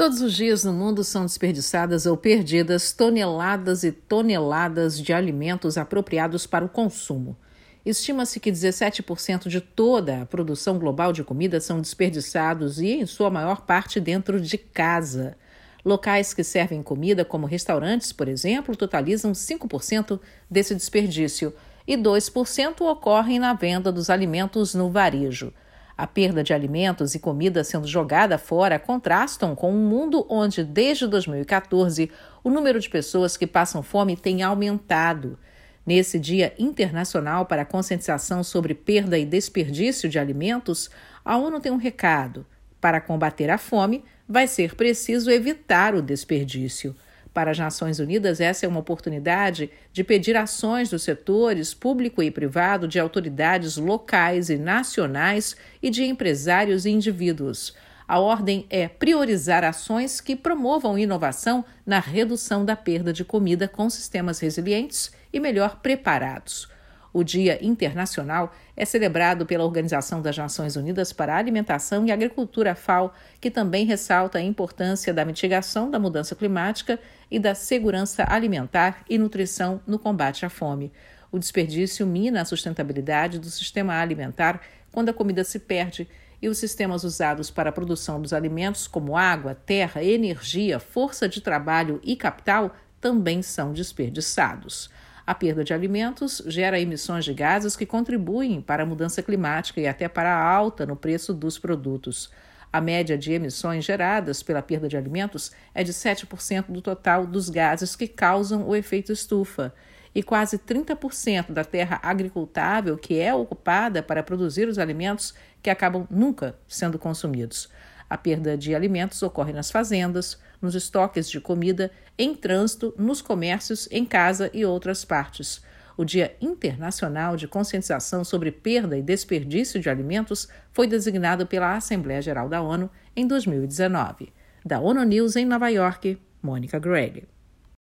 Todos os dias no mundo são desperdiçadas ou perdidas toneladas e toneladas de alimentos apropriados para o consumo. Estima-se que 17% de toda a produção global de comida são desperdiçados e, em sua maior parte, dentro de casa. Locais que servem comida, como restaurantes, por exemplo, totalizam 5% desse desperdício e 2% ocorrem na venda dos alimentos no varejo. A perda de alimentos e comida sendo jogada fora contrastam com um mundo onde, desde 2014, o número de pessoas que passam fome tem aumentado. Nesse Dia Internacional para a Conscientização sobre Perda e Desperdício de Alimentos, a ONU tem um recado. Para combater a fome, vai ser preciso evitar o desperdício. Para as Nações Unidas, essa é uma oportunidade de pedir ações dos setores público e privado, de autoridades locais e nacionais e de empresários e indivíduos. A ordem é priorizar ações que promovam inovação na redução da perda de comida com sistemas resilientes e melhor preparados. O Dia Internacional é celebrado pela Organização das Nações Unidas para a Alimentação e Agricultura FAO, que também ressalta a importância da mitigação da mudança climática e da segurança alimentar e nutrição no combate à fome. O desperdício mina a sustentabilidade do sistema alimentar quando a comida se perde e os sistemas usados para a produção dos alimentos, como água, terra, energia, força de trabalho e capital, também são desperdiçados. A perda de alimentos gera emissões de gases que contribuem para a mudança climática e até para a alta no preço dos produtos. A média de emissões geradas pela perda de alimentos é de 7% do total dos gases que causam o efeito estufa. E quase 30% da terra agricultável que é ocupada para produzir os alimentos que acabam nunca sendo consumidos. A perda de alimentos ocorre nas fazendas, nos estoques de comida, em trânsito, nos comércios, em casa e outras partes. O Dia Internacional de Conscientização sobre Perda e Desperdício de Alimentos foi designado pela Assembleia Geral da ONU em 2019. Da ONU News em Nova York, Mônica Gregg.